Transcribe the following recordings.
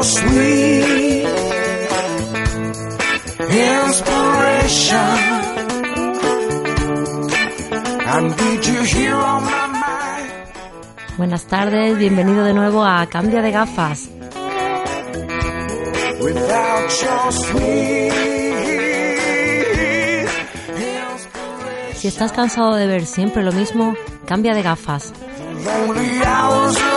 your sweet inspiration. I need you here on my mind. Buenas tardes, bienvenido de nuevo a Cambia de Gafas. Without your sweet Si estás cansado de ver siempre lo mismo, cambia de gafas. lonely hours of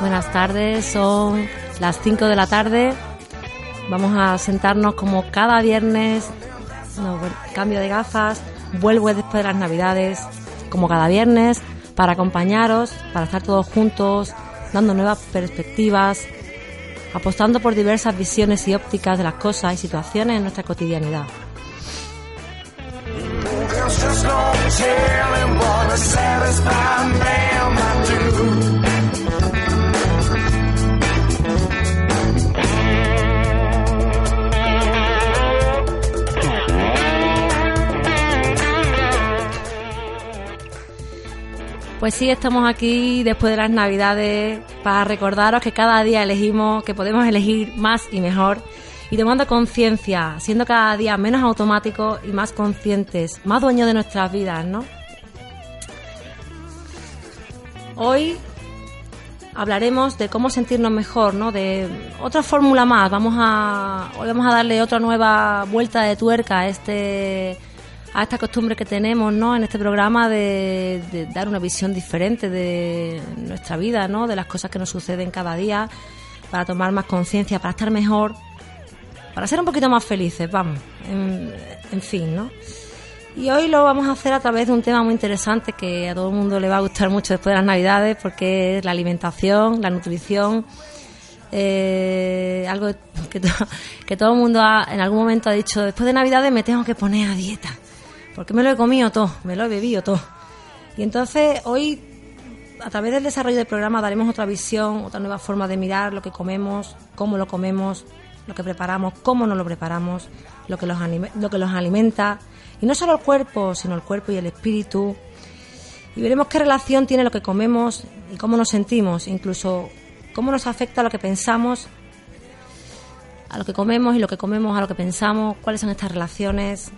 Buenas tardes, son las 5 de la tarde. Vamos a sentarnos como cada viernes. Cambio de gafas. Vuelvo después de las Navidades, como cada viernes, para acompañaros, para estar todos juntos, dando nuevas perspectivas, apostando por diversas visiones y ópticas de las cosas y situaciones en nuestra cotidianidad. Pues sí, estamos aquí después de las Navidades para recordaros que cada día elegimos, que podemos elegir más y mejor y tomando conciencia, siendo cada día menos automáticos y más conscientes, más dueños de nuestras vidas, ¿no? Hoy hablaremos de cómo sentirnos mejor, ¿no? De otra fórmula más. Vamos a hoy vamos a darle otra nueva vuelta de tuerca a este a esta costumbre que tenemos, ¿no? En este programa de, dar una visión diferente de nuestra vida, ¿no? De las cosas que nos suceden cada día para tomar más conciencia, para estar mejor, para ser un poquito más felices, vamos. En, fin, ¿no? Y hoy lo vamos a hacer a través de un tema muy interesante que a todo el mundo le va a gustar mucho después de las Navidades, porque es la alimentación, la nutrición, eh, algo que, que todo el mundo ha- en algún momento ha dicho, después de Navidades me tengo que poner a dieta, porque me lo he comido todo, me lo he bebido todo. Y entonces hoy, a través del desarrollo del programa, daremos otra visión, otra nueva forma de mirar lo que comemos, cómo lo comemos, lo que preparamos, cómo nos lo preparamos, lo que los, lo que los alimenta. Y no solo el cuerpo, sino el cuerpo y el espíritu. Y veremos qué relación tiene lo que comemos y cómo nos sentimos, incluso cómo nos afecta lo que pensamos, a lo que comemos y lo que comemos a lo que pensamos, cuáles son estas relaciones.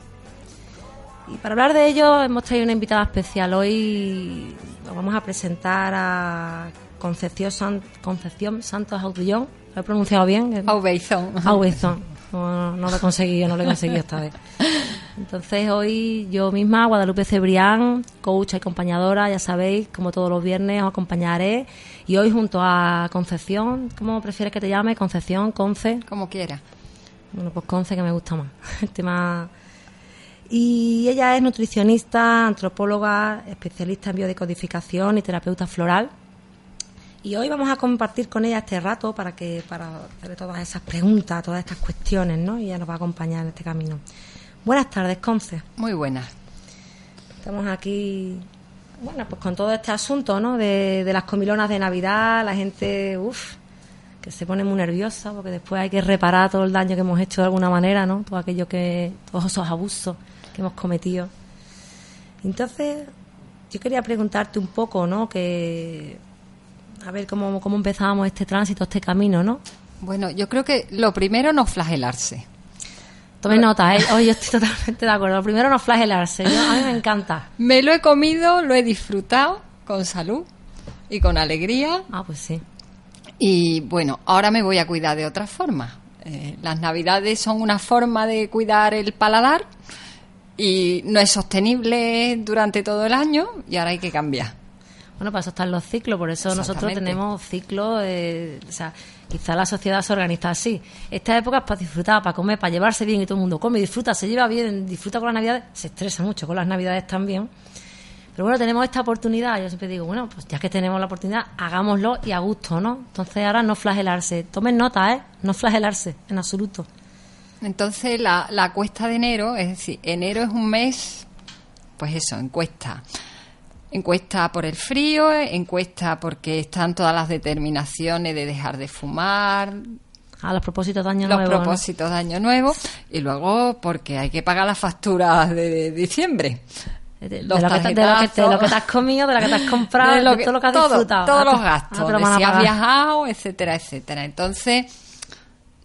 Y para hablar de ello hemos traído una invitada especial. Hoy nos vamos a presentar a Concepción, San- Concepción Santos Audillón. ¿Lo he pronunciado bien? Aubeizón. Aubeizón. No, no lo he conseguido, no lo he conseguido esta vez. Entonces hoy yo misma, Guadalupe Cebrián, coach y acompañadora, ya sabéis, como todos los viernes os acompañaré. Y hoy junto a Concepción, ¿cómo prefieres que te llame? Concepción, Conce. Como quiera. Bueno, pues Conce que me gusta más. El tema... Y ella es nutricionista, antropóloga, especialista en biodecodificación y terapeuta floral. Y hoy vamos a compartir con ella este rato para que para hacerle todas esas preguntas, todas estas cuestiones, ¿no? Y ella nos va a acompañar en este camino. Buenas tardes, Conce. Muy buenas. Estamos aquí, bueno, pues con todo este asunto, ¿no? De, de las comilonas de Navidad, la gente, uff, que se pone muy nerviosa porque después hay que reparar todo el daño que hemos hecho de alguna manera, ¿no? Todo aquello que, todos esos abusos que hemos cometido. Entonces, yo quería preguntarte un poco, ¿no? Que, a ver cómo, cómo empezábamos este tránsito, este camino, ¿no? Bueno, yo creo que lo primero no flagelarse. Tome nota, ¿eh? Hoy yo estoy totalmente de acuerdo. Lo primero no flagelarse. Yo- a mí me encanta. Me lo he comido, lo he disfrutado con salud y con alegría. Ah, pues sí. Y bueno, ahora me voy a cuidar de otra forma. Eh, las navidades son una forma de cuidar el paladar y no es sostenible durante todo el año y ahora hay que cambiar. Bueno, para eso están los ciclos, por eso nosotros tenemos ciclos, eh, o sea, quizá la sociedad se organiza así. Esta época es para disfrutar, para comer, para llevarse bien y todo el mundo come, disfruta, se lleva bien, disfruta con las navidades, se estresa mucho con las navidades también. Pero bueno, tenemos esta oportunidad, yo siempre digo, bueno, pues ya que tenemos la oportunidad, hagámoslo y a gusto, ¿no? Entonces ahora no flagelarse, tomen nota, ¿eh? No flagelarse, en absoluto. Entonces, la, la cuesta de enero, es decir, enero es un mes, pues eso, encuesta. Encuesta por el frío, encuesta porque están todas las determinaciones de dejar de fumar, A los propósitos de año los nuevo. ¿no? propósitos de año nuevo y luego porque hay que pagar las facturas de diciembre. De, de Los lo que, te- de, lo que, te- de lo que te has comido, de lo que te has comprado, De lo que- todo lo que has todo, disfrutado. Todos Ah, los te- ah, gastos, lo de si has viajado, etcétera, etcétera. Entonces,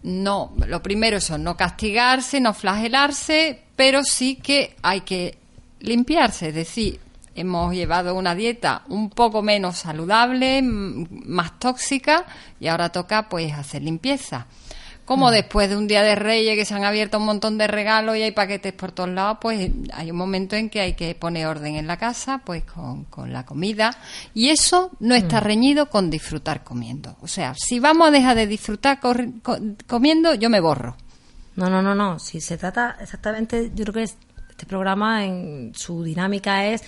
no, lo primero eso, no castigarse, no flagelarse, pero sí que hay que limpiarse, es decir, hemos llevado una dieta un poco menos saludable, más tóxica y ahora toca pues hacer limpieza. Como después de un día de Reyes que se han abierto un montón de regalos y hay paquetes por todos lados, pues hay un momento en que hay que poner orden en la casa, pues con, con la comida. Y eso no está reñido con disfrutar comiendo. O sea, si vamos a dejar de disfrutar comiendo, yo me borro. No, no, no, no. Si se trata exactamente, yo creo que es- este programa en su dinámica es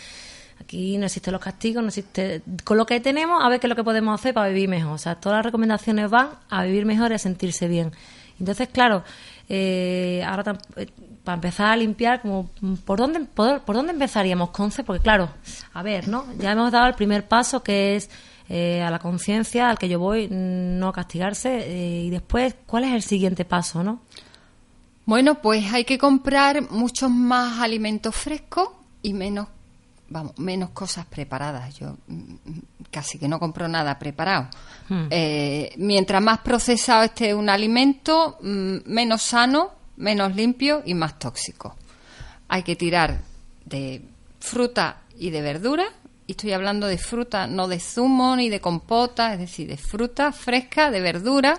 aquí no existen los castigos, no existe con lo que tenemos a ver qué es lo que podemos hacer para vivir mejor. O sea, todas las recomendaciones van a vivir mejor y a sentirse bien. Entonces, claro, eh, ahora eh, para empezar a limpiar, como por dónde por, por dónde empezaríamos, Conce, porque claro, a ver, ¿no? Ya hemos dado el primer paso que es eh, a la conciencia al que yo voy, mm, no castigarse eh, y después, ¿cuál es el siguiente paso, no? Bueno, pues hay que comprar muchos más alimentos frescos y menos, vamos, menos cosas preparadas. Yo mm, mm, casi que no compro nada preparado. Hmm. Eh, mientras más procesado esté un alimento, mm, menos sano, menos limpio y más tóxico. Hay que tirar de fruta y de verdura. Y estoy hablando de fruta, no de zumo ni de compota, es decir, de fruta fresca, de verdura.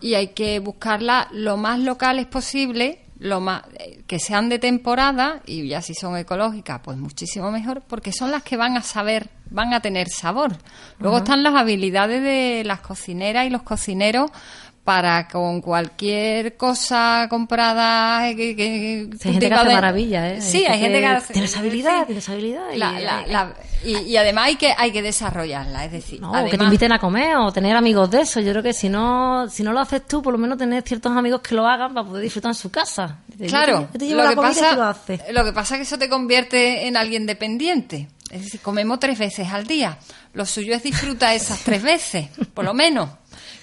Y hay que buscarla lo más locales posible, lo más que sean de temporada y ya si son ecológicas, pues muchísimo mejor, porque son las que van a saber, van a tener sabor. Luego están las habilidades de las cocineras y los cocineros para con cualquier cosa comprada eh, que, que- hay gente que hace maravilla, ¿eh? Sí, hay gente que hace- Tienes habilidad, sí. tienes habilidad. y- La- la- la- y, y además hay que hay que desarrollarla, es decir, No, que te además- inviten a comer o tener amigos de eso. Yo creo que si no, si no lo haces tú, por lo menos tener ciertos amigos que lo hagan para poder disfrutar en su casa. Yo te- Claro, yo te llevo lo la que, pasa, lo haces. lo que pasa es que eso te convierte en alguien dependiente. Es decir, comemos tres veces al día. Lo suyo es disfrutar esas tres veces, por lo menos.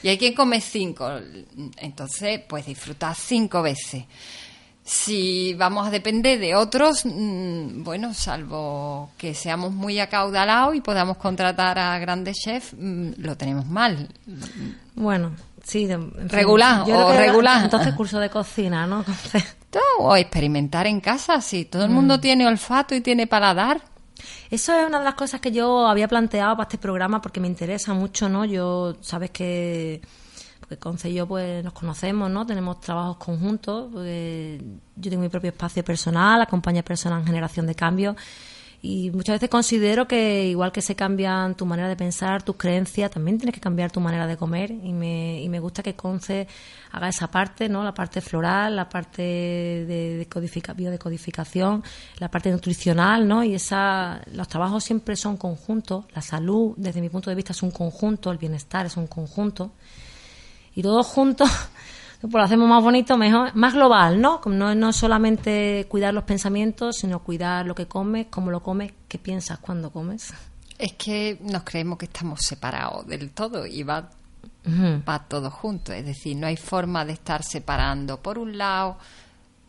Y hay quien come cinco. Entonces, pues disfrutar cinco veces. Si vamos a depender de otros, mm, bueno, salvo que seamos muy acaudalados y podamos contratar a grandes chefs, mm, lo tenemos mal. Bueno, sí. de- en fin. Regular, o regular. Entonces, curso de cocina, ¿no? O experimentar en casa, si todo el mundo tiene olfato y tiene paladar. Eso es una de las cosas que yo había planteado para este programa porque me interesa mucho, ¿no? Yo, sabes que, porque Conce y yo pues nos conocemos, ¿no? Tenemos trabajos conjuntos, yo tengo mi propio espacio personal, acompaña personas en generación de cambio y muchas veces considero que igual que se cambian tu manera de pensar, tus creencias, también tienes que cambiar tu manera de comer y me, y me gusta que Conce haga esa parte, ¿no? La parte floral, la parte de decodifica, biodecodificación, la parte nutricional, ¿no? Y esa, los trabajos siempre son conjuntos, la salud, desde mi punto de vista, es un conjunto, el bienestar es un conjunto y todos juntos pues lo hacemos más bonito, mejor, más global, ¿no? No, no solamente cuidar los pensamientos, sino cuidar lo que comes, cómo lo comes, qué piensas cuando comes. Es que nos creemos que estamos separados del todo y va, Ujú. va todo junto. Es decir, no hay forma de estar separando por un lado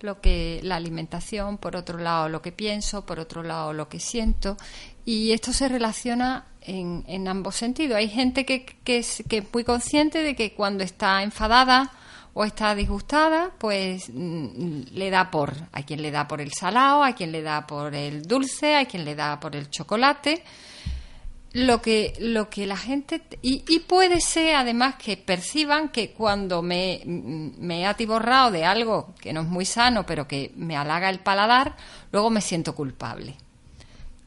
lo que la alimentación, por otro lado lo que pienso, por otro lado lo que siento. Y esto se relaciona en, en ambos sentidos. Hay gente que, que, es, que es muy consciente de que cuando está enfadada o está disgustada, pues mm, le da por, hay quien le da por el salado, hay quien le da por el dulce, hay quien le da por el chocolate. Lo que lo que la gente y, y puede ser además que perciban que cuando me, me he atiborrado de algo que no es muy sano pero que me halaga el paladar luego me siento culpable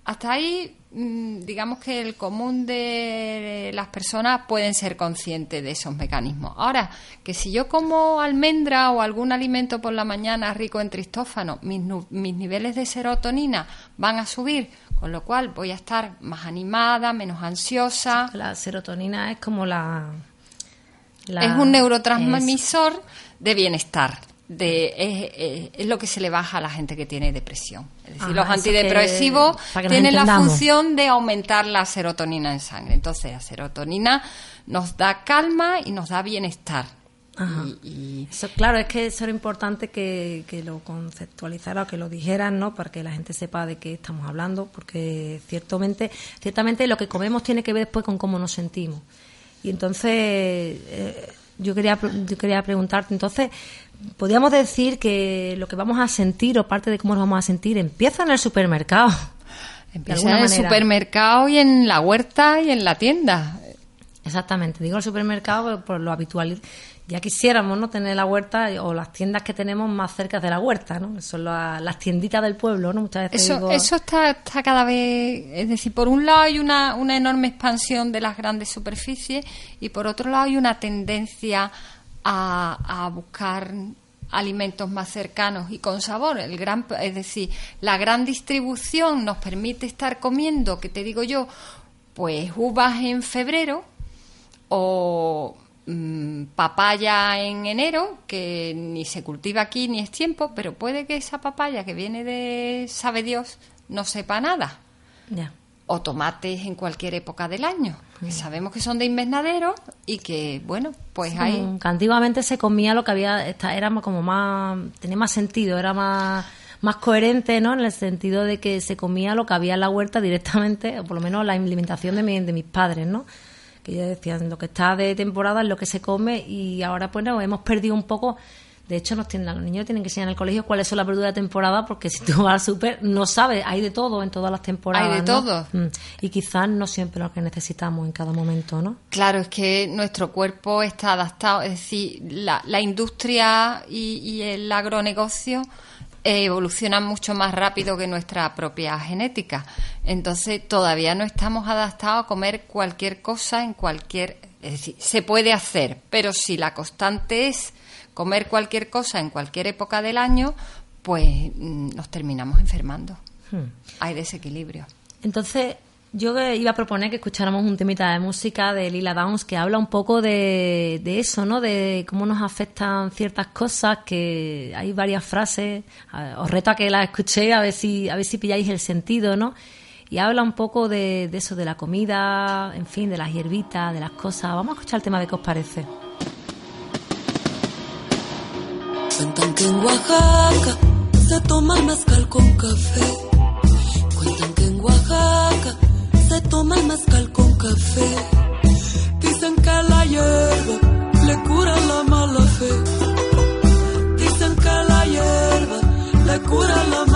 hasta ahí mm, digamos que el común de las personas pueden ser conscientes de esos mecanismos ahora que si yo como almendra o algún alimento por la mañana rico en tristófano mis, mis niveles de serotonina van a subir con lo cual voy a estar más animada, menos ansiosa. La serotonina es como la... la- es un neurotransmisor de bienestar. De, es, es- es lo que se le baja a la gente que tiene depresión. Es decir, Ajá, los antidepresivos que- tienen la función de aumentar la serotonina en sangre. Entonces, la serotonina nos da calma y nos da bienestar. Ajá. Y, y- Eso, claro, es que eso era importante que, que lo conceptualizara o que lo dijeran, ¿no? Para que la gente sepa de qué estamos hablando, porque ciertamente, ciertamente lo que comemos tiene que ver después con cómo nos sentimos. Y entonces, eh, yo quería, yo quería preguntarte, entonces, podríamos decir que lo que vamos a sentir o parte de cómo nos vamos a sentir empieza en el supermercado. Empieza en el supermercado y en la huerta y en la tienda. Exactamente, digo el supermercado por lo habitual. Ya quisiéramos no tener la huerta o las tiendas que tenemos más cerca de la huerta, ¿no? Son la- las tienditas del pueblo, ¿no? Muchas veces Eso, digo- eso está, está cada vez, es decir, por un lado hay una, una enorme expansión de las grandes superficies y por otro lado hay una tendencia a, buscar alimentos más cercanos y con sabor. El gran, es decir, la gran distribución nos permite estar comiendo, que te digo yo, pues uvas en febrero o mm, papaya en enero, que ni se cultiva aquí ni es tiempo, pero puede que esa papaya que viene de sabe Dios no sepa nada. Ya. O tomates en cualquier época del año, que sabemos que son de invernadero y que, bueno, pues hay... Como que antiguamente se comía lo que había, esta- era más- como más, tenía más sentido, era más, más coherente, ¿no? En el sentido de que se comía lo que había en la huerta directamente, o por lo menos la alimentación de, mi- de mis padres, ¿no? Que ellos decían, lo que está de temporada es lo que se come y ahora pues no, hemos perdido un poco, de hecho nos tienen, los niños tienen que enseñar en el colegio cuáles son las verduras de temporada porque si tú vas al súper no sabes, hay de todo en todas las temporadas. Hay de ¿no? todo. Mm. Y quizás no siempre lo que necesitamos en cada momento, ¿no? Claro, es que nuestro cuerpo está adaptado, es decir, la, la industria y, y el agronegocio evolucionan mucho más rápido que nuestra propia genética. Entonces, todavía no estamos adaptados a comer cualquier cosa en cualquier... Es decir, se puede hacer, pero si la constante es comer cualquier cosa en cualquier época del año, pues mm, nos terminamos enfermando. Hmm. Hay desequilibrio. Entonces, yo iba a proponer que escucháramos un temita de música de Lila Downs que habla un poco de, de eso, ¿no? De cómo nos afectan ciertas cosas, que hay varias frases. Os reto a que las escuchéis a ver si, a ver si pilláis el sentido, ¿no? Y habla un poco de, de eso, de la comida, en fin, de las hierbitas, de las cosas. Vamos a escuchar el tema de qué os parece. En Oaxaca se toma el mezcal con café. Cuentan que en Oaxaca se toma el mezcal con café. Dicen que la hierba le cura la mala fe. Dicen que la hierba le cura la mala fe.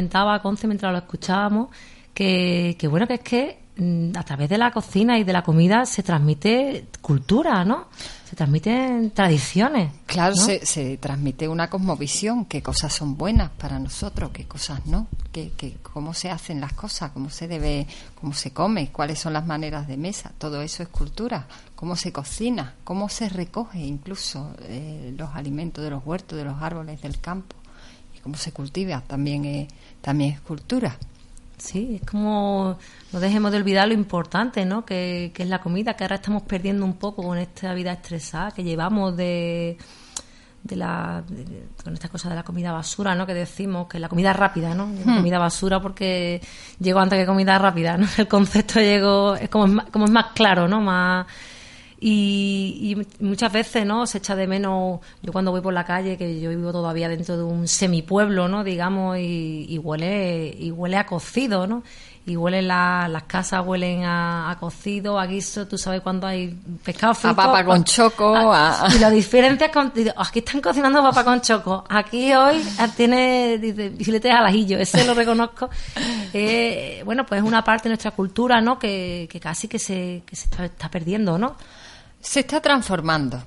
Comentaba, Conce, mientras lo escuchábamos, que, que bueno, que es que mm, a través de la cocina y de la comida se transmite cultura, ¿no? Se transmiten tradiciones. Claro, ¿no? se, se transmite una cosmovisión, qué cosas son buenas para nosotros, qué cosas no, qué, qué- cómo se hacen las cosas, cómo se debe, cómo se come, cuáles son las maneras de mesa, todo eso es cultura, cómo se cocina, cómo se recoge incluso eh, los alimentos de los huertos, de los árboles del campo cómo se cultiva también es, también es cultura. Sí, es como no dejemos de olvidar lo importante, ¿no? Que, que es la comida, que ahora estamos perdiendo un poco con esta vida estresada que llevamos de, de la de- con esta cosa de la comida basura, ¿no? Que decimos que la comida rápida, ¿no? La comida basura porque llegó antes que comida rápida, ¿no? El concepto llegó es como es más, como es más claro, ¿no? Más y, y muchas veces, ¿no? Se echa de menos, yo cuando voy por la calle, que yo vivo todavía dentro de un semipueblo, ¿no? Digamos, y, y huele y huele a cocido, ¿no? Y huele la- las casas huelen a, a cocido, a guiso, tú sabes cuando hay pescado frito. papa con choco, Ah, a- Y la diferencia es con, "Oh, aquí están cocinando papa con choco, aquí hoy ah, tiene dice, filetes al ajillo, ese lo reconozco. Eh, bueno, pues es una parte de nuestra cultura, ¿no? Que, que casi que se, que se está, está perdiendo, ¿no? Se está transformando.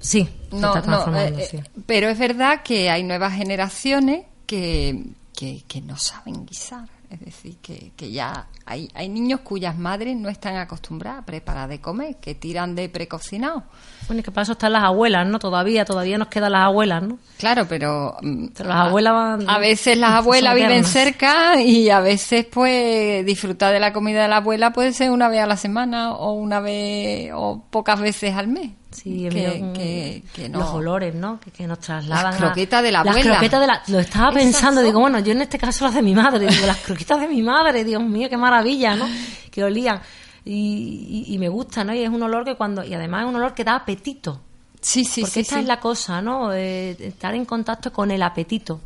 Sí, se No, está no, transformando, eh, sí. eh, pero es verdad que hay nuevas generaciones que, que, que no saben guisar. Es decir, que, que ya hay, hay niños cuyas madres no están acostumbradas a preparar de comer, que tiran de precocinado. Bueno, y que para eso están las abuelas, ¿no? Todavía, todavía nos quedan las abuelas, ¿no? Claro, pero mm, Pero las abuelas van- a veces las abuelas viven cerca y a veces pues disfrutar de la comida de la abuela puede ser una vez a la semana o una vez o pocas veces al mes. Sí, que, mira, que- que no. los olores, ¿no? Que, que nos trasladan. Las a- croquetas de la Las abuela. croquetas de la. Lo estaba pensando, digo, bueno, yo en este caso las de mi madre, digo, las croquetas de mi madre, Dios mío, qué maravilla, ¿no? Que olían. Y, y- y me gusta, ¿no? Y es un olor que cuando. Y además es un olor que da apetito. Sí, sí, porque sí. esta sí. es la cosa, ¿no? Eh, estar en contacto con el apetito.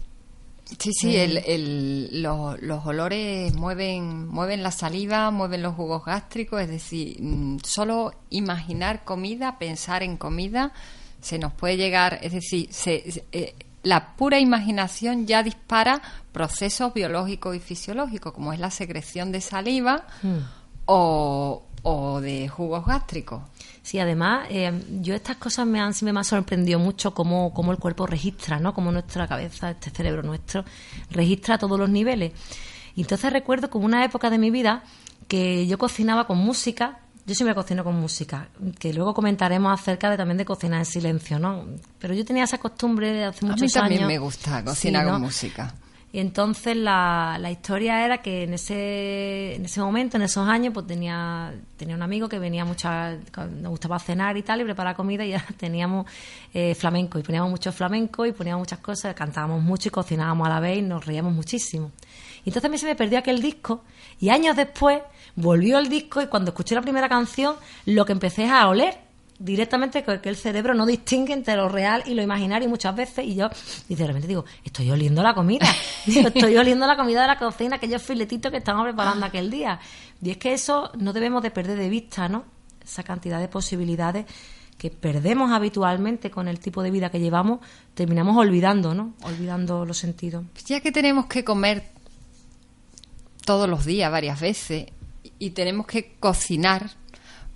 Sí, sí, el, el- los, los olores mueven, mueven la saliva, mueven los jugos gástricos, es decir, mm, solo imaginar comida, pensar en comida, se nos puede llegar, es decir, se- se- eh, la pura imaginación ya dispara procesos biológicos y fisiológicos, como es la secreción de saliva o, o de jugos gástricos. Sí, además, eh, yo estas cosas me han, me ha sorprendido mucho cómo, cómo el cuerpo registra, ¿no? Cómo nuestra cabeza, este cerebro nuestro, registra todos los niveles. Y entonces recuerdo como una época de mi vida que yo cocinaba con música. Yo siempre cocino con música, que luego comentaremos acerca de también de cocinar en silencio, ¿no? Pero yo tenía esa costumbre de hace A muchos mí también años. me gusta cocinar Sí, con música. Y entonces la, la historia era que en ese, en ese momento, en esos años, pues tenía, tenía un amigo que venía mucha, nos gustaba cenar y tal, y preparar comida, y ya teníamos eh, flamenco, y poníamos mucho flamenco, y poníamos muchas cosas, cantábamos mucho y cocinábamos a la vez, y nos reíamos muchísimo. Y entonces a mí se me perdió aquel disco, y años después volvió el disco, y cuando escuché la primera canción, lo que empecé es a oler directamente que el cerebro no distingue entre lo real y lo imaginario muchas veces y yo y de repente digo estoy oliendo la comida estoy oliendo la comida de la cocina aquellos filetitos que estamos preparando aquel día y es que eso no debemos de perder de vista no esa cantidad de posibilidades que perdemos habitualmente con el tipo de vida que llevamos, terminamos olvidando, ¿no? Olvidando los sentidos. Ya que tenemos que comer todos los días, varias veces, y tenemos que cocinar,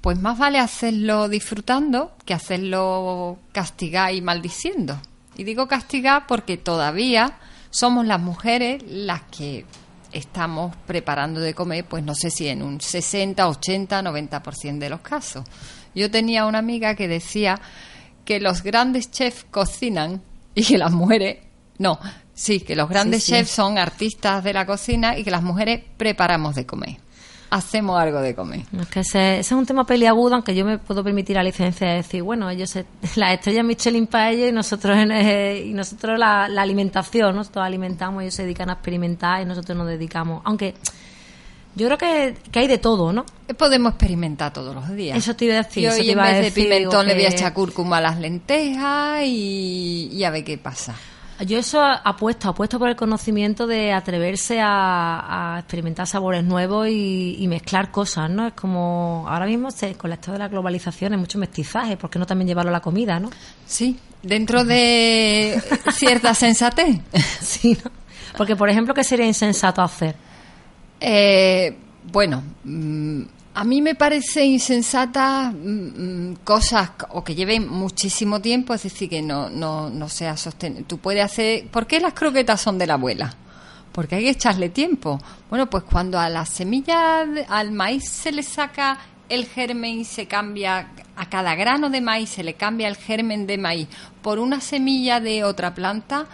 pues más vale hacerlo disfrutando que hacerlo castigar y maldiciendo. Y digo castigar porque todavía somos las mujeres las que estamos preparando de comer, pues no sé si en un 60, 80, 90% de los casos. Yo tenía una amiga que decía que los grandes chefs cocinan y que las mujeres no, sí, que los grandes Sí, sí. chefs son artistas de la cocina y que las mujeres preparamos de comer. Hacemos algo de comer. Es que ese, ese es un tema peliagudo, aunque yo me puedo permitir la licencia de decir, bueno, ellos, se- la estrella Michelin para ellos y nosotros, en, eh, y nosotros la, la alimentación, nosotros alimentamos, ellos se dedican a experimentar y nosotros nos dedicamos. Aunque yo creo que, que hay de todo, ¿no? Podemos experimentar todos los días. Eso te iba a decir, Yo hoy en vez de pimentón le voy a echar cúrcuma a las lentejas y, y a ver qué pasa. Yo eso apuesto, apuesto por el conocimiento de atreverse a, a experimentar sabores nuevos y, y mezclar cosas, ¿no? Es como, ahora mismo se- con esto de la globalización hay mucho mestizaje, ¿por qué no también llevarlo a la comida, no? Sí, dentro de cierta sensatez. Sí, ¿no? Porque, por ejemplo, ¿qué sería insensato hacer? Eh, bueno, mm, a mí me parece insensata mm, mm, cosas o que lleven muchísimo tiempo, es decir, que no, no, no sea sostenible. Tú puedes hacer... ¿Por qué las croquetas son de la abuela? Porque hay que echarle tiempo. Bueno, pues cuando a la semilla, al maíz se le saca el germen y se cambia, a cada grano de maíz se le cambia el germen de maíz por una semilla de otra planta,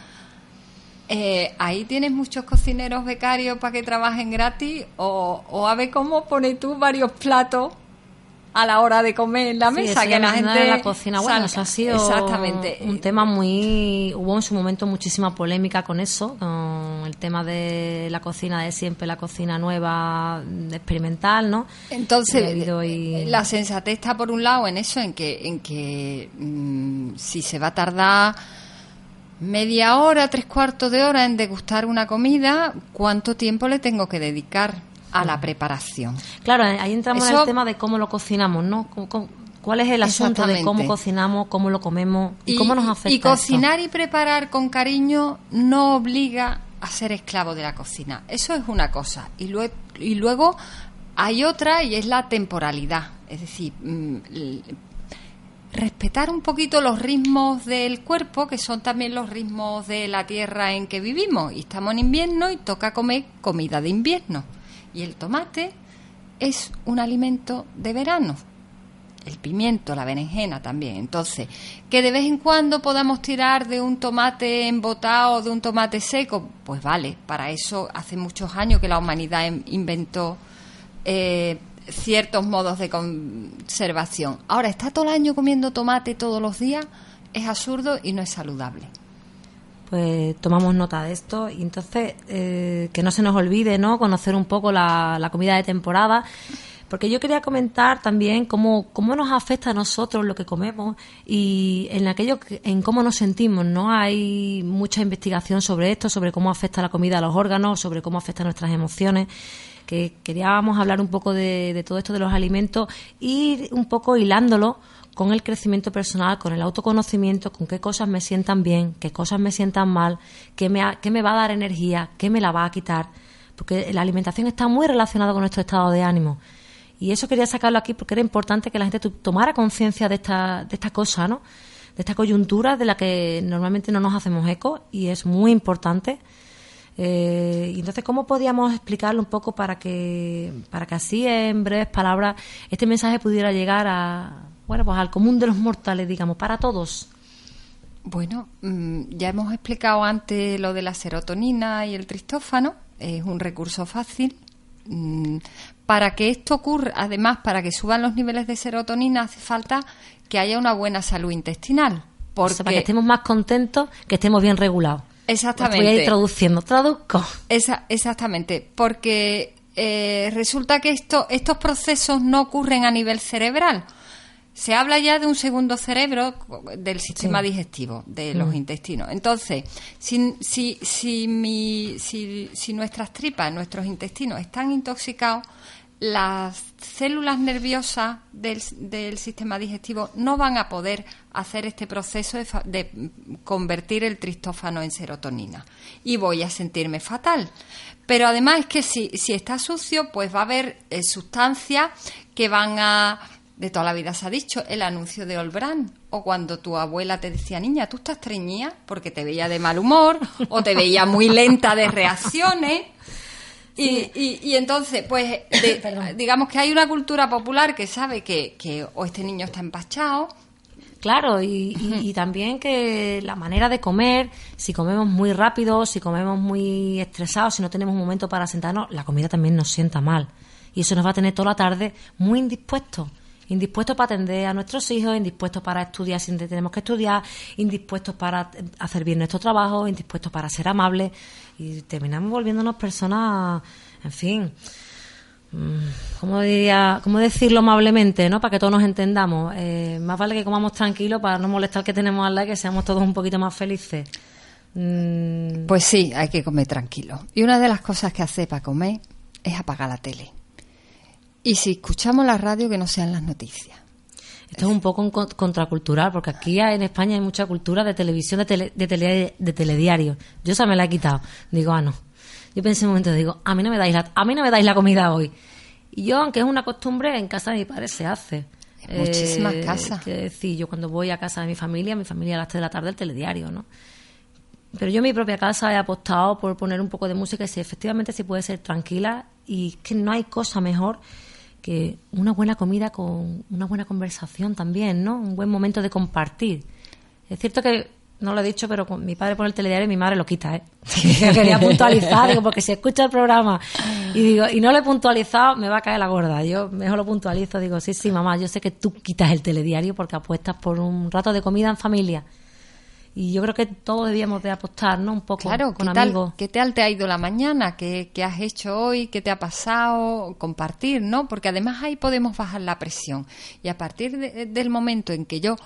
eh, ahí tienes muchos cocineros becarios para que trabajen gratis o, o a ver cómo pones tú varios platos a la hora de comer en la mesa, que la gente de la cocina. Bueno, eso ha sido exactamente un tema muy... Hubo en su momento muchísima polémica con eso, con el tema de la cocina de siempre, la cocina nueva, experimental, ¿no? Entonces, Y y- la sensatez está por un lado en eso, en que, en que mm, si se va a tardar media hora, tres cuartos de hora en degustar una comida, ¿cuánto tiempo le tengo que dedicar a la preparación? Claro, ahí entramos en Eso- el tema de cómo lo cocinamos, ¿no? ¿Cómo- cómo- ¿Cuál es el asunto de cómo cocinamos, cómo lo comemos y, cómo nos afecta y esto? cocinar y preparar con cariño no obliga a ser esclavo de la cocina. Eso es una cosa. Y, lue- y luego hay otra y es la temporalidad. Es decir, mm, respetar un poquito los ritmos del cuerpo, que son también los ritmos de la tierra en que vivimos. Y estamos en invierno y toca comer comida de invierno. Y el tomate es un alimento de verano el pimiento, la berenjena también. Entonces, que de vez en cuando podamos tirar de un tomate embotado de un tomate seco, pues vale, para eso hace muchos años que la humanidad em- inventó eh, ciertos modos de conservación. Ahora, está todo el año comiendo tomate todos los días, es absurdo y no es saludable. Pues tomamos nota de esto y entonces eh, que no se nos olvide, ¿no? Conocer un poco la, comida de temporada. Porque yo quería comentar también cómo, cómo nos afecta a nosotros lo que comemos y en aquello que- en cómo nos sentimos, ¿no? Hay mucha investigación sobre esto, sobre cómo afecta la comida a los órganos, sobre cómo afecta nuestras emociones. Que queríamos hablar un poco de, todo esto de los alimentos y un poco hilándolo con el crecimiento personal, con el autoconocimiento, con qué cosas me sientan bien, qué cosas me sientan mal, qué me, ha- qué me va a dar energía, qué me la va a quitar. Porque la alimentación está muy relacionada con nuestro estado de ánimo. Y eso quería sacarlo aquí porque era importante que la gente tomara conciencia de esta, de esta cosa, ¿no? De esta coyuntura de la que normalmente no nos hacemos eco y es muy importante. Eh, y entonces, ¿cómo podíamos explicarlo un poco para que, para que así, en breves palabras, este mensaje pudiera llegar a, bueno, pues al común de los mortales, digamos, para todos? Bueno, mm, ya hemos explicado antes lo de la serotonina y el tristófano. Es un recurso fácil. Mm, Para que esto ocurra, además, para que suban los niveles de serotonina, hace falta que haya una buena salud intestinal. O sea, para que estemos más contentos, que estemos bien regulados. Exactamente. Voy a ir traduciendo. Traduzco. Esa- exactamente, porque eh, resulta que esto, estos procesos no ocurren a nivel cerebral. Se habla ya de un segundo cerebro del sistema digestivo, de los intestinos. Entonces, si, si, si, mi- si, si nuestras tripas, nuestros intestinos están intoxicados, las células nerviosas del, del sistema digestivo no van a poder hacer este proceso de, de convertir el tristófano en serotonina y voy a sentirme fatal. Pero además es que si, si está sucio, pues va a haber eh, sustancias que van a de toda la vida se ha dicho, el anuncio de Olbrand, o cuando tu abuela te decía, niña, tú estás treñida porque te veía de mal humor, o te veía muy lenta de reacciones. Y, y- y entonces, pues, de- digamos que hay una cultura popular que sabe que, que o este niño está empachado, Claro, y, y- y también que la manera de comer, si comemos muy rápido, si comemos muy estresados, si no tenemos un momento para sentarnos, la comida también nos sienta mal. Y eso nos va a tener toda la tarde muy indispuestos. Indispuestos para atender a nuestros hijos, indispuestos para estudiar que tenemos que estudiar, indispuestos para hacer bien nuestro trabajo, indispuestos para ser amables. Y terminamos volviéndonos personas, en fin, ¿Cómo diría, cómo decirlo amablemente, no? Para que todos nos entendamos. Eh, más vale que comamos tranquilo para no molestar que tenemos al lado y que seamos todos un poquito más felices. Mm, Pues sí, hay que comer tranquilo. Y una de las cosas que hace para comer es apagar la tele. Y si escuchamos la radio, que no sean las noticias. Esto es un poco con- contracultural, porque aquí en España hay mucha cultura de televisión, de, tele, de, tele- de telediario. Yo esa me la he quitado. Digo, ah, no. Yo pensé un momento, digo, a mí no me dais la, a mí no me dais la comida hoy. Y yo, aunque es una costumbre, en casa de mi padre se hace. En muchísimas casas. Que decir, yo cuando voy a casa de mi familia, mi familia a las 3 de la tarde el telediario, ¿no? Pero yo en mi propia casa he apostado por poner un poco de música y si efectivamente se puede ser tranquila y es que no hay cosa mejor que una buena comida con una buena conversación también, ¿no? Un buen momento de compartir. Es cierto que no lo he dicho, pero con mi padre pone el telediario y mi madre lo quita, ¿eh? Quería puntualizar, digo, porque si escucha el programa y digo, y no lo he puntualizado, me va a caer la gorda. Yo mejor lo puntualizo, digo, sí, sí, mamá, yo sé que tú quitas el telediario porque apuestas por un rato de comida en familia. Y yo creo que todos debíamos de apostar, ¿no? Un poco Claro, con ¿qué tal, amigos. ¿qué tal te ha ido la mañana? ¿Qué, qué has hecho hoy? ¿Qué te ha pasado? Compartir, ¿no? Porque además ahí podemos bajar la presión. Y a partir de- del momento en que yo,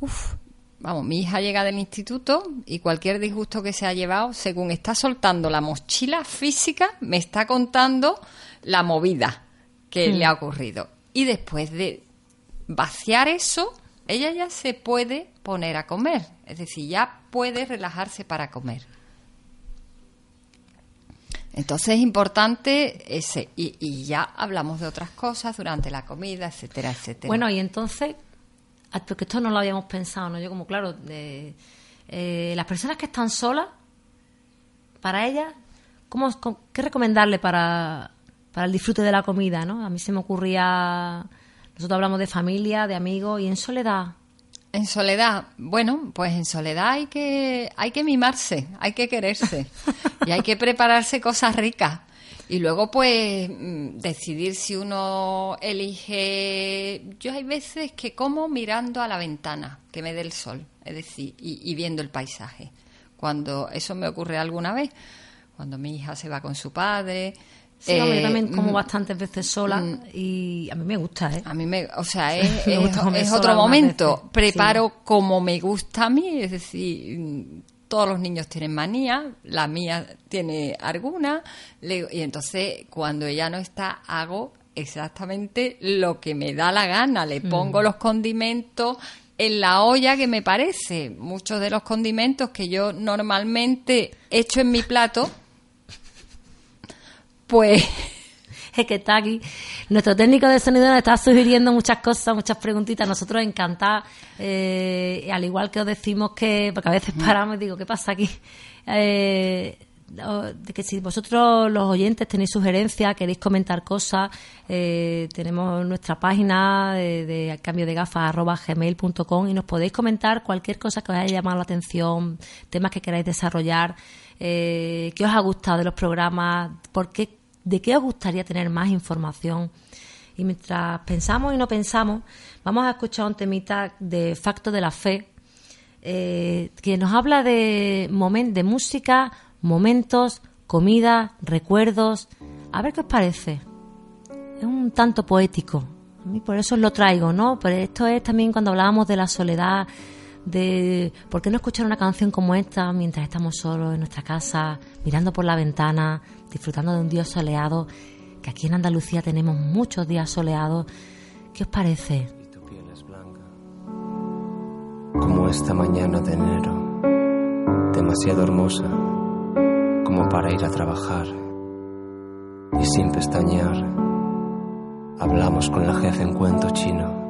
uff, vamos, mi hija llega del instituto y cualquier disgusto que se ha llevado, según está soltando la mochila física, me está contando la movida que le ha ocurrido. Y después de vaciar eso, ella ya se puede poner a comer. Es decir, ya puede relajarse para comer. Entonces es importante ese. Y, ya hablamos de otras cosas durante la comida, etcétera, etcétera. Bueno, y entonces, porque esto no lo habíamos pensado, ¿no? Yo como, claro, de, eh, las personas que están solas, para ellas, ¿cómo, cómo- ¿qué recomendarle para, para el disfrute de la comida, no? A mí se me ocurría, nosotros hablamos de familia, de amigos, y en soledad, En soledad, bueno, pues en soledad hay que, hay que mimarse, hay que quererse y hay que prepararse cosas ricas. Y luego, pues, mm, decidir si uno elige. Yo hay veces que como mirando a la ventana, que me dé el sol, es decir, y, y viendo el paisaje. Cuando eso me ocurre alguna vez, cuando mi hija se va con su padre. Sí, yo eh, también como mm, bastantes veces sola y a mí me gusta, ¿eh? a mí me, o sea, es, es- otro momento. Preparo como me gusta a mí, es decir, mm, todos los niños tienen manía, la mía tiene alguna, le- y entonces cuando ella no está hago exactamente lo que me da la gana, le pongo Mm. los condimentos en la olla que me parece. Muchos de los condimentos que yo normalmente echo en mi plato, pues Es que está aquí. Nuestro técnico de sonido nos está sugiriendo muchas cosas, muchas preguntitas. Nosotros encantados, eh, al igual que os decimos que, porque a veces paramos y digo, ¿qué pasa aquí? Eh, de que si vosotros, los oyentes, tenéis sugerencias, queréis comentar cosas, eh, tenemos nuestra página de, de cambio de gafas arroba gmail.com y nos podéis comentar cualquier cosa que os haya llamado la atención, temas que queráis desarrollar, eh, qué os ha gustado de los programas, por qué de qué os gustaría tener más información. Y mientras pensamos y no pensamos, vamos a escuchar un temita de Facto de la Fe, eh, que nos habla de, momen- de música, momentos, comida, recuerdos. A ver qué os parece. Es un tanto poético. A mí por eso os lo traigo, ¿no? Pero esto es también cuando hablábamos de la soledad, de por qué no escuchar una canción como esta mientras estamos solos en nuestra casa, mirando por la ventana, disfrutando de un día soleado. que aquí en Andalucía tenemos muchos días soleados. ¿Qué os parece? Y tu piel es blanca, como esta mañana de enero, demasiado hermosa como para ir a trabajar. Y sin pestañear, hablamos con la jefa en cuento chino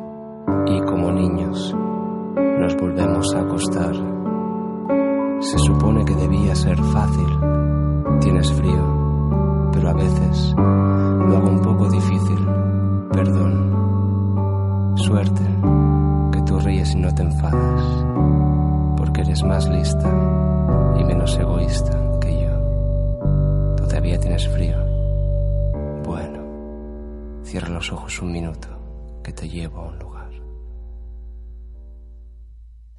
y como niños nos volvemos a acostar. Se supone que debía ser fácil, tienes frío, pero a veces lo hago un poco difícil, perdón. Suerte que tú ríes y no te enfadas, porque eres más lista y menos egoísta que yo. Todavía tienes frío. Bueno, cierra los ojos un minuto, que te llevo a un lugar.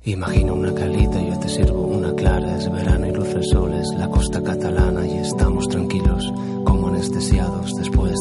Imagina una calita, yo te sirvo una clara, es verano y luce el sol, es la costa catalana y estamos tranquilos, como anestesiados. Después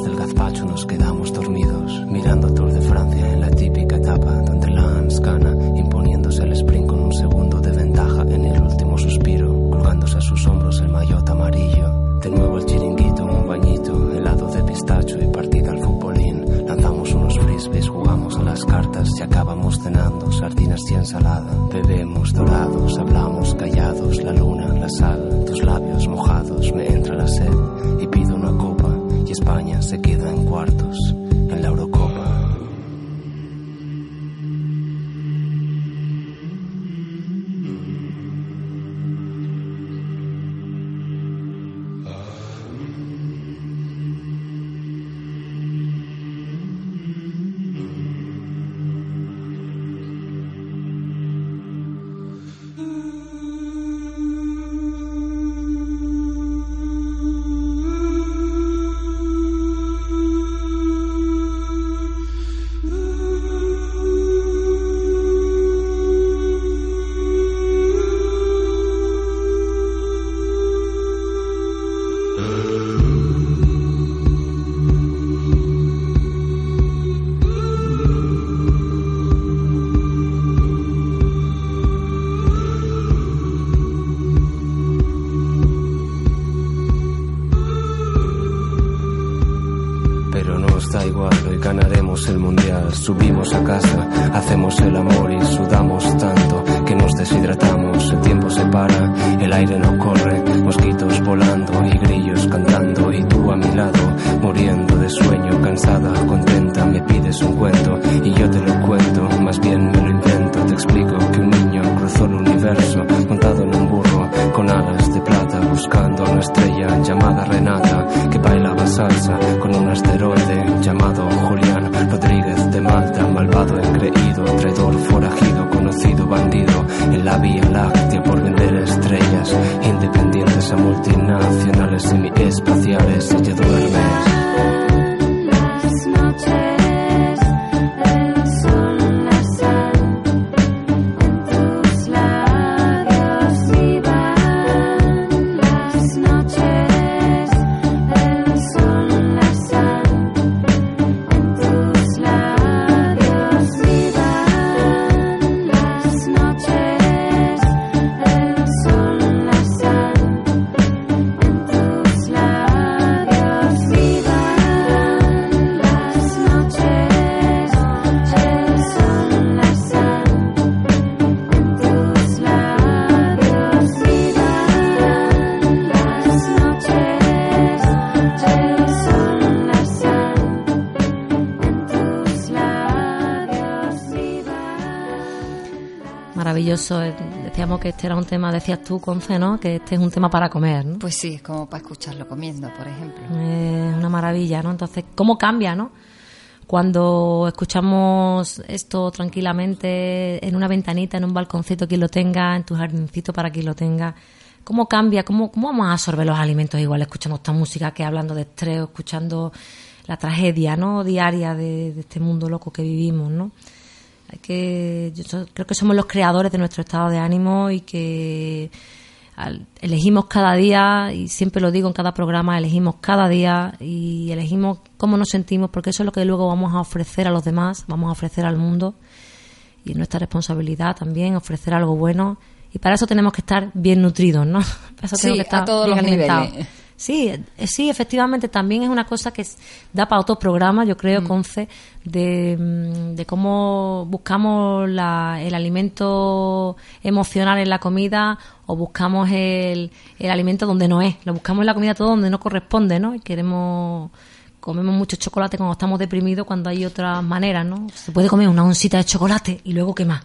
Subimos a casa, hacemos el amor y sudamos tanto que nos deshidratamos. El tiempo se para, el aire no corre, mosquitos volando y grillos cantando. Y tú a mi lado, muriendo de sueño, cansada, contenta, me pides un cuento y yo te lo cuento. Más bien me lo invento, te explico que un niño cruzó el universo Maravilloso. eh, Decíamos que este era un tema, decías tú, Conce, ¿no? Que este es un tema para comer, ¿no? Pues sí, es como para escucharlo comiendo, por ejemplo. Es una maravilla, ¿no? Entonces, ¿cómo cambia, no? Cuando escuchamos esto tranquilamente en una ventanita, en un balconcito, quien lo tenga, en tu jardincito para quien lo tenga, ¿cómo cambia? ¿Cómo, cómo vamos a absorber los alimentos igual escuchando esta música que hablando de estrés, escuchando la tragedia, ¿no? Diaria de, de este mundo loco que vivimos, ¿no? Hay que, yo creo que somos los creadores de nuestro estado de ánimo y que al- elegimos cada día, y siempre lo digo en cada programa, elegimos cada día y elegimos cómo nos sentimos, porque eso es lo que luego vamos a ofrecer a los demás, vamos a ofrecer al mundo. Y es nuestra responsabilidad también ofrecer algo bueno. Y para eso tenemos que estar bien nutridos, ¿no? Para eso Sí, tenemos que estar a todos bien los alimentados. niveles. Sí, eh, sí, efectivamente, también es una cosa que da para otro programa, yo creo, Conce, de, mm, de cómo buscamos la- el alimento emocional en la comida o buscamos el, el alimento donde no es. Lo buscamos en la comida todo donde no corresponde, ¿no? Y queremos comemos mucho chocolate cuando estamos deprimidos cuando hay otras maneras, ¿no? Se puede comer una oncita de chocolate y luego qué más.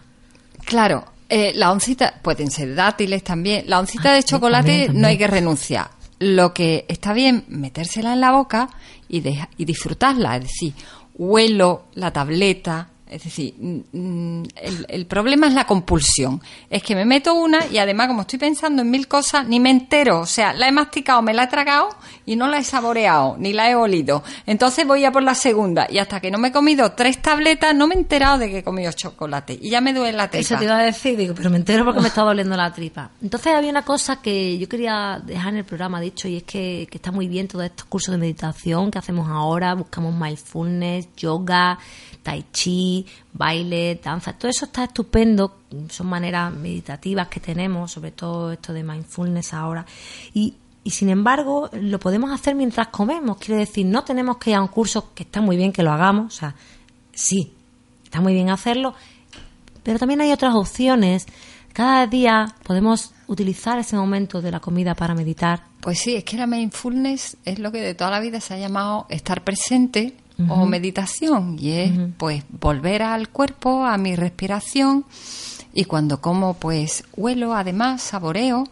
Claro, eh, la oncita, pueden ser dátiles también. La oncita Ah, de chocolate también, también. no hay que renunciar. Lo que está bien, metérsela en la boca y, y disfrutarla. Es decir, huelo la tableta. Es decir, mm, mm, el, problema es la compulsión. Es que me meto una y además, como estoy pensando en mil cosas, ni me entero. O sea, la he masticado, me la he tragado y no la he saboreado, ni la he olido. Entonces voy a por la segunda y hasta que no me he comido tres tabletas, no me he enterado de que he comido chocolate. Y ya me duele la tripa. Eso te iba a decir, digo, pero me entero porque me está doliendo la tripa. Entonces había una cosa que yo quería dejar en el programa dicho y es que está muy bien todos estos cursos de meditación que hacemos ahora, buscamos mindfulness, yoga, tai chi, baile, danza, todo eso está estupendo, son maneras meditativas que tenemos, sobre todo esto de mindfulness ahora. Y, y sin embargo, lo podemos hacer mientras comemos, quiere decir, no tenemos que ir a un curso que está muy bien que lo hagamos, o sea, sí, está muy bien hacerlo, pero también hay otras opciones. Cada día podemos utilizar ese momento de la comida para meditar. Pues sí, es que la mindfulness es lo que de toda la vida se ha llamado estar presente o meditación y es pues volver al cuerpo, a mi respiración y cuando como pues huelo, además saboreo,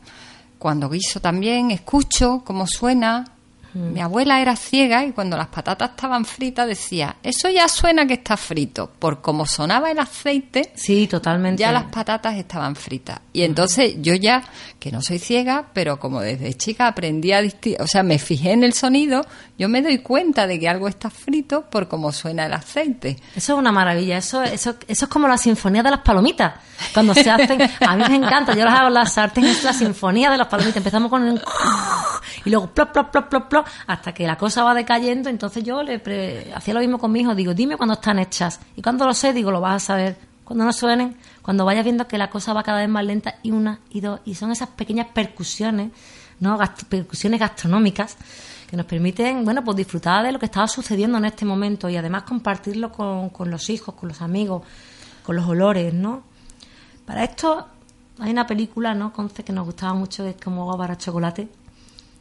cuando guiso también escucho cómo suena. Mi abuela era ciega y cuando las patatas estaban fritas decía, eso ya suena que está frito, por como sonaba el aceite, Sí, totalmente. ya las patatas estaban fritas. Y entonces yo ya, que no soy ciega, pero como desde chica aprendí a distinguir, o sea, me fijé en el sonido, yo me doy cuenta de que algo está frito por cómo suena el aceite. Eso es una maravilla. Eso, eso, eso es como la sinfonía de las palomitas. Cuando se hacen, a mí me encanta. Yo las hago en la sartén, es la sinfonía de las palomitas. Empezamos con el y luego plop, plop, plop, plop, plop, hasta que la cosa va decayendo. Entonces yo le pre- hacía lo mismo con mi hijo. Digo, dime cuándo están hechas. Y cuando lo sé, digo, lo vas a saber. Cuando no suenen, cuando vayas viendo que la cosa va cada vez más lenta y una y dos. Y son esas pequeñas percusiones, ¿no? Percusiones gastronómicas que nos permiten, bueno, pues disfrutar de lo que estaba sucediendo en este momento y además compartirlo con, con los hijos, con los amigos, con los olores, ¿no? Para esto hay una película, ¿no? Conce que nos gustaba mucho, que es como agua para chocolate.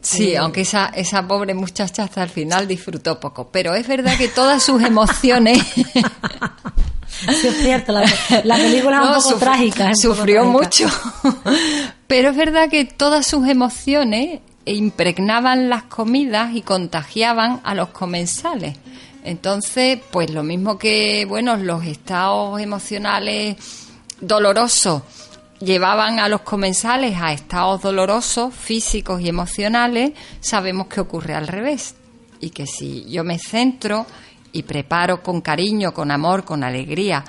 Sí, Eh, aunque esa, esa pobre muchacha hasta el final disfrutó poco. Pero es verdad que todas sus emociones... Sí, es cierto, la, la película es un No, poco sufri- trágica. es un poco Sufrió trágica. mucho. Pero es verdad que todas sus emociones impregnaban las comidas y contagiaban a los comensales. Entonces, pues lo mismo que, bueno, los estados emocionales dolorosos llevaban a los comensales a estados dolorosos, físicos y emocionales, sabemos que ocurre al revés. Y que si yo me centro y preparo con cariño, con amor, con alegría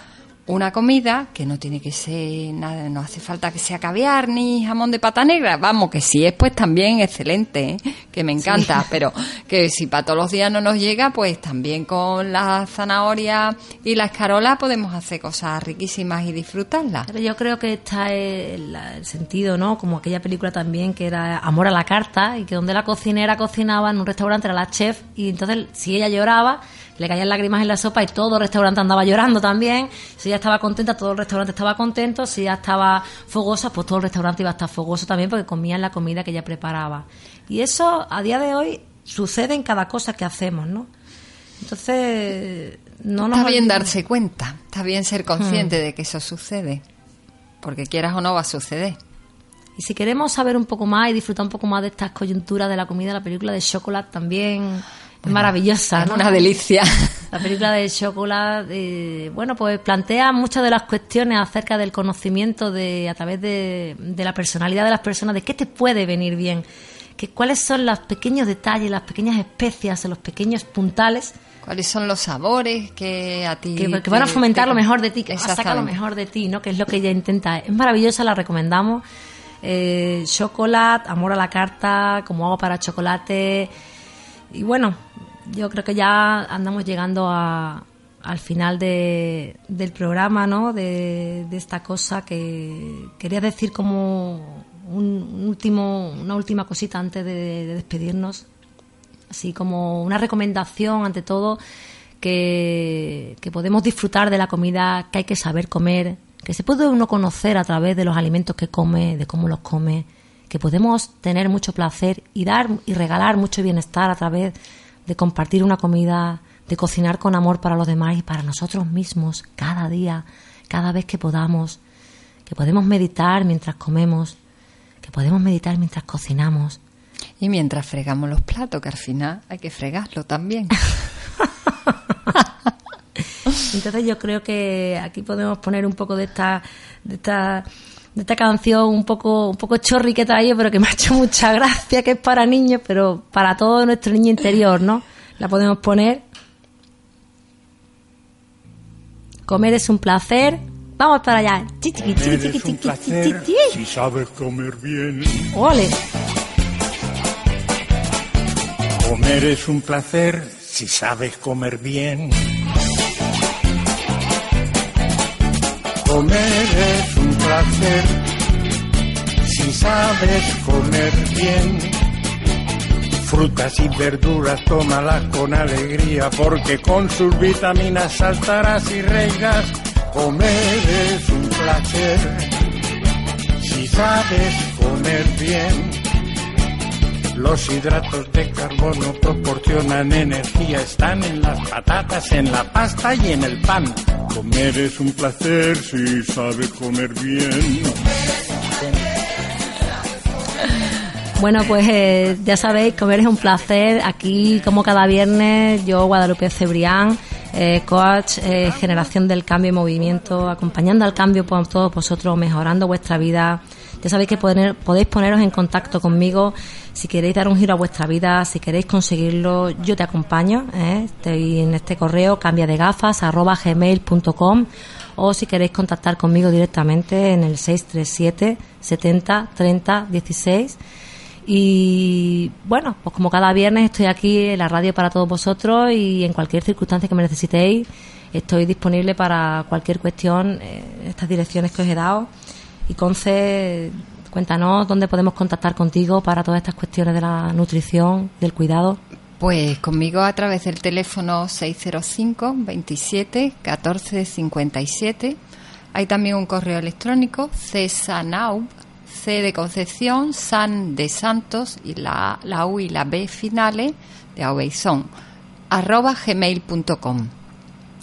una comida, que no tiene que ser nada, no hace falta que sea caviar ni jamón de pata negra, vamos, que si es pues también excelente, ¿eh? que me encanta, pero que si para todos los días no nos llega, pues también con la zanahoria y la escarola podemos hacer cosas riquísimas y disfrutarlas. Pero yo creo que está el, el sentido, ¿no? Como aquella película también que era Amor a la carta y que donde la cocinera cocinaba en un restaurante era la chef y entonces si ella lloraba le caían lágrimas en la sopa y todo el restaurante andaba llorando también. Si ella estaba contenta, todo el restaurante estaba contento. Si ella estaba fogosa, pues todo el restaurante iba a estar fogoso también porque comían la comida que ella preparaba. Y eso a día de hoy sucede en cada cosa que hacemos, ¿no? Entonces, no nos Está bien darse cuenta, está bien ser consciente de que eso sucede, porque quieras o no va a suceder. Y si queremos saber un poco más y disfrutar un poco más de estas coyunturas de la comida, la película de Chocolate también maravillosa. Una delicia. La película de Chocolate, eh, bueno, pues plantea muchas de las cuestiones acerca del conocimiento de a través de, de la personalidad de las personas, de qué te puede venir bien, que cuáles son los pequeños detalles, las pequeñas especias, los pequeños puntales ¿Cuáles son los sabores que a ti que, que te- van a fomentar te- lo mejor de ti, que van a sacar lo mejor de ti, ¿no? Que es lo que ella intenta. Es maravillosa, la recomendamos. Eh, chocolate, amor a la carta, como hago para chocolate. Y bueno, yo creo que ya andamos llegando a, al final de, del programa, ¿no? De, esta cosa que quería decir como un, un último, una última cosita antes de, de despedirnos. Así como una recomendación, ante todo, que, que podemos disfrutar de la comida, que hay que saber comer, que se puede uno conocer a través de los alimentos que come, de cómo los come, que podemos tener mucho placer y dar y regalar mucho bienestar a través de compartir una comida, de cocinar con amor para los demás y para nosotros mismos cada día, cada vez que podamos, que podemos meditar mientras comemos, que podemos meditar mientras cocinamos. Y mientras fregamos los platos, que al final hay que fregarlo también. Entonces yo creo que aquí podemos poner un poco de esta, de esta, de esta canción un poco, un poco chorri que traído, pero que me ha hecho mucha gracia, que es para niños, pero para todo nuestro niño interior, ¿no? La podemos poner. Comer es un placer. Vamos para allá. Comer es un placer si sabes comer bien. Ole. Comer es un placer si sabes comer bien. Comer es un placer si sabes comer bien. Frutas y verduras tómalas con alegría porque con sus vitaminas saltarás y reigas. Comer es un placer si sabes comer bien. Los hidratos de carbono proporcionan energía, están en las patatas, en la pasta y en el pan. Comer es un placer si sabes comer bien. Bueno, pues eh, ya sabéis, comer es un placer. Aquí, como cada viernes, yo, Guadalupe Cebrián, eh, coach, eh, generación del cambio y movimiento, acompañando al cambio por todos vosotros, mejorando vuestra vida. Ya sabéis que podéis poneros en contacto conmigo si queréis dar un giro a vuestra vida, si queréis conseguirlo, yo te acompaño. ¿eh? Estoy en este correo, cambia de gafas, gmail.com o si queréis contactar conmigo directamente en el 637 70 30 16 y bueno, pues como cada viernes estoy aquí en la radio para todos vosotros y en cualquier circunstancia que me necesitéis, estoy disponible para cualquier cuestión eh, estas direcciones que os he dado. Y Conce, cuéntanos dónde podemos contactar contigo para todas estas cuestiones de la nutrición, del cuidado. Pues conmigo a través del teléfono 605 27 14 57. Hay también un correo electrónico csanau, C de Concepción, San de Santos y la, la U y la B finales de Aubeizón, arroba gmail.com.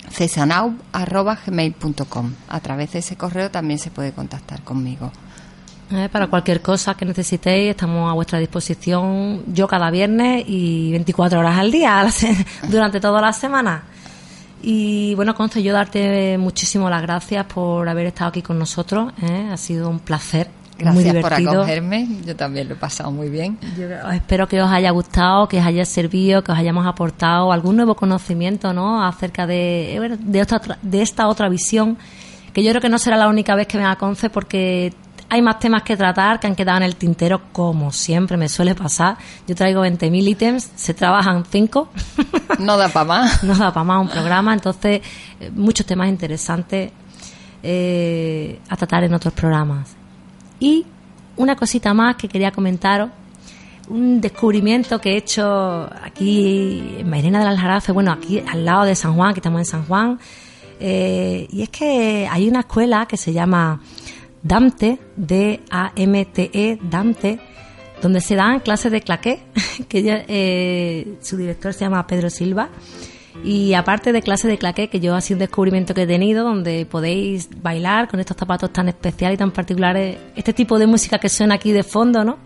cesanau arroba gmail.com. A través de ese correo también se puede contactar conmigo. Eh, para cualquier cosa que necesitéis, estamos a vuestra disposición. Yo cada viernes y 24 horas al día durante toda la semana. Y bueno, Conce, yo darte muchísimas las gracias por haber estado aquí con nosotros. ¿eh? Ha sido un placer. Muy Gracias por divertido. acogerme. Yo también lo he pasado muy bien. Yo espero que os haya gustado, que os haya servido, que os hayamos aportado algún nuevo conocimiento, ¿no? Acerca de, eh, de, esta, otra- de esta otra visión, que yo creo que no será la única vez que venga Conce, porque hay más temas que tratar que han quedado en el tintero, como siempre me suele pasar. Yo traigo 20.000 ítems, se trabajan 5, No da para más. no da para más un programa, entonces eh, muchos temas interesantes eh, a tratar en otros programas. Y una cosita más que quería comentaros, un descubrimiento que he hecho aquí en Mairena de las Jarafes, bueno, aquí al lado de San Juan, que estamos en San Juan, eh, y es que hay una escuela que se llama Dante, D-A-M-T-E, Dante, donde se dan clases de claqué, que ya, eh, su director se llama Pedro Silva. Y aparte de clases de claqué, que yo ha sido un descubrimiento que he tenido, donde podéis bailar con estos zapatos tan especiales y tan particulares, este tipo de música que suena aquí de fondo, ¿no?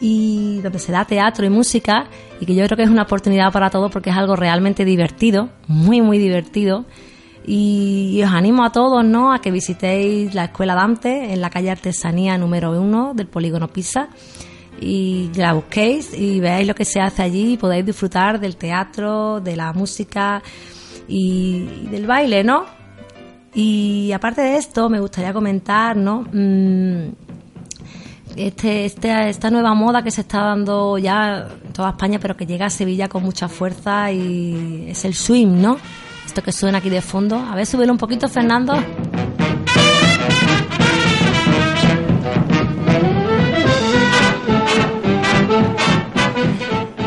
y donde se da teatro y música y que yo creo que es una oportunidad para todos porque es algo realmente divertido, muy muy divertido y, os animo a todos ¿no? a que visitéis la Escuela Dante en la calle Artesanía número uno del Polígono Pisa y la busquéis y veáis lo que se hace allí y podáis disfrutar del teatro, de la música y, del baile, ¿no? Y aparte de esto, me gustaría comentar, ¿no? Mm, este, este, esta nueva moda que se está dando ya en toda España, pero que llega a Sevilla con mucha fuerza y es el swing, ¿no? Esto que suena aquí de fondo. A ver, súbelo un poquito, Fernando.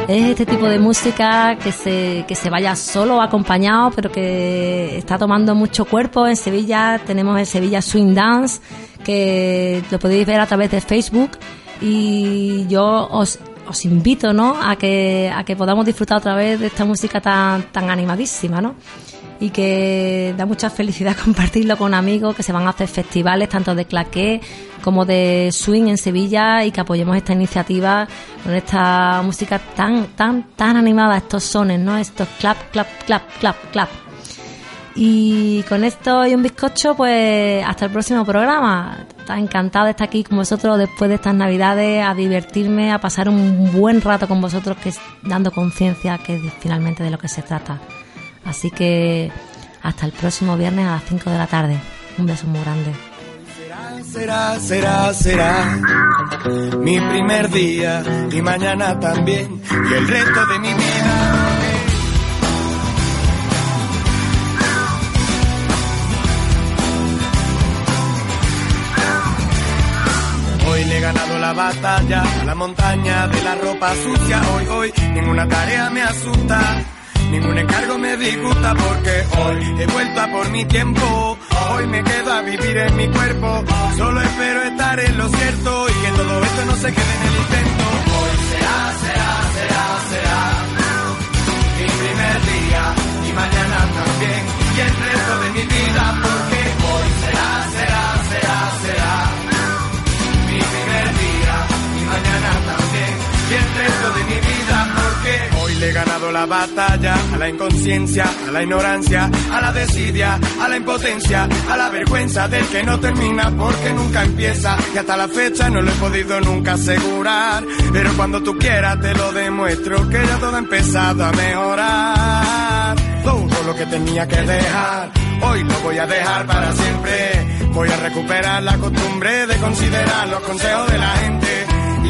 Es este tipo de música que se, que se vaya solo o acompañado, pero que está tomando mucho cuerpo. En Sevilla tenemos el Sevilla Swing Dance, que lo podéis ver a través de Facebook. Y yo os, os invito ¿no? a, que, a que podamos disfrutar otra vez de esta música tan, tan animadísima. ¿no? Y que da mucha felicidad compartirlo con amigos que se van a hacer festivales tanto de claqué como de swing en Sevilla y que apoyemos esta iniciativa con esta música tan tan tan animada estos sones no estos clap clap clap clap clap. Y con esto y un bizcocho pues hasta el próximo programa. Está encantada de estar aquí con vosotros después de estas navidades a divertirme a pasar un buen rato con vosotros que es dando conciencia que finalmente de lo que se trata Así que hasta el próximo viernes a las 5 de la tarde. Un beso muy grande. Será, será, será mi primer día y mañana también y el resto de mi vida. Hoy le he ganado la batalla a la montaña de la ropa sucia. Hoy, hoy, ninguna tarea me asusta. Ningún encargo me disgusta porque hoy he vuelto a por mi tiempo. Hoy me quedo a vivir en mi cuerpo. Solo espero estar en lo cierto y que todo esto no se quede en el intento. Hoy será, será, será, será mi primer día y mañana también la batalla a la inconsciencia, a la ignorancia, a la desidia, a la impotencia, a la vergüenza del que no termina porque nunca empieza y hasta la fecha no lo he podido nunca asegurar, pero cuando tú quieras te lo demuestro que ya todo ha empezado a mejorar. Todo lo que tenía que dejar, hoy lo voy a dejar para siempre. Voy a recuperar la costumbre de considerar los consejos de la gente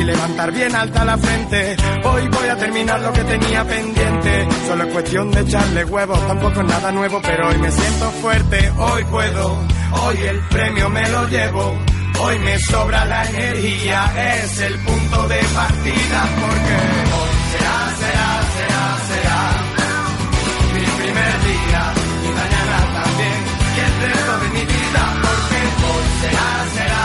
levantar bien alta la frente. Hoy voy a terminar lo que tenía pendiente. Solo es cuestión de echarle huevos, tampoco es nada nuevo, pero hoy me siento fuerte, hoy puedo, hoy el premio me lo llevo. Hoy me sobra la energía, es el punto de partida porque hoy será, será, será, será mi primer día y mañana también y el resto de mi vida porque hoy será, será,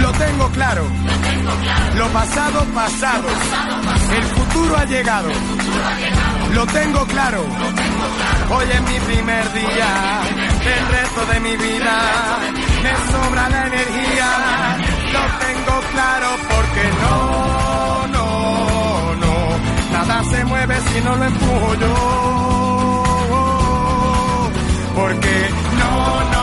lo tengo claro. Lo pasado, pasado. El futuro ha llegado. Lo tengo claro. Hoy es mi primer día. El resto de mi vida me sobra la energía. Lo tengo claro porque no, no, no. Nada se mueve si no lo empujo yo porque no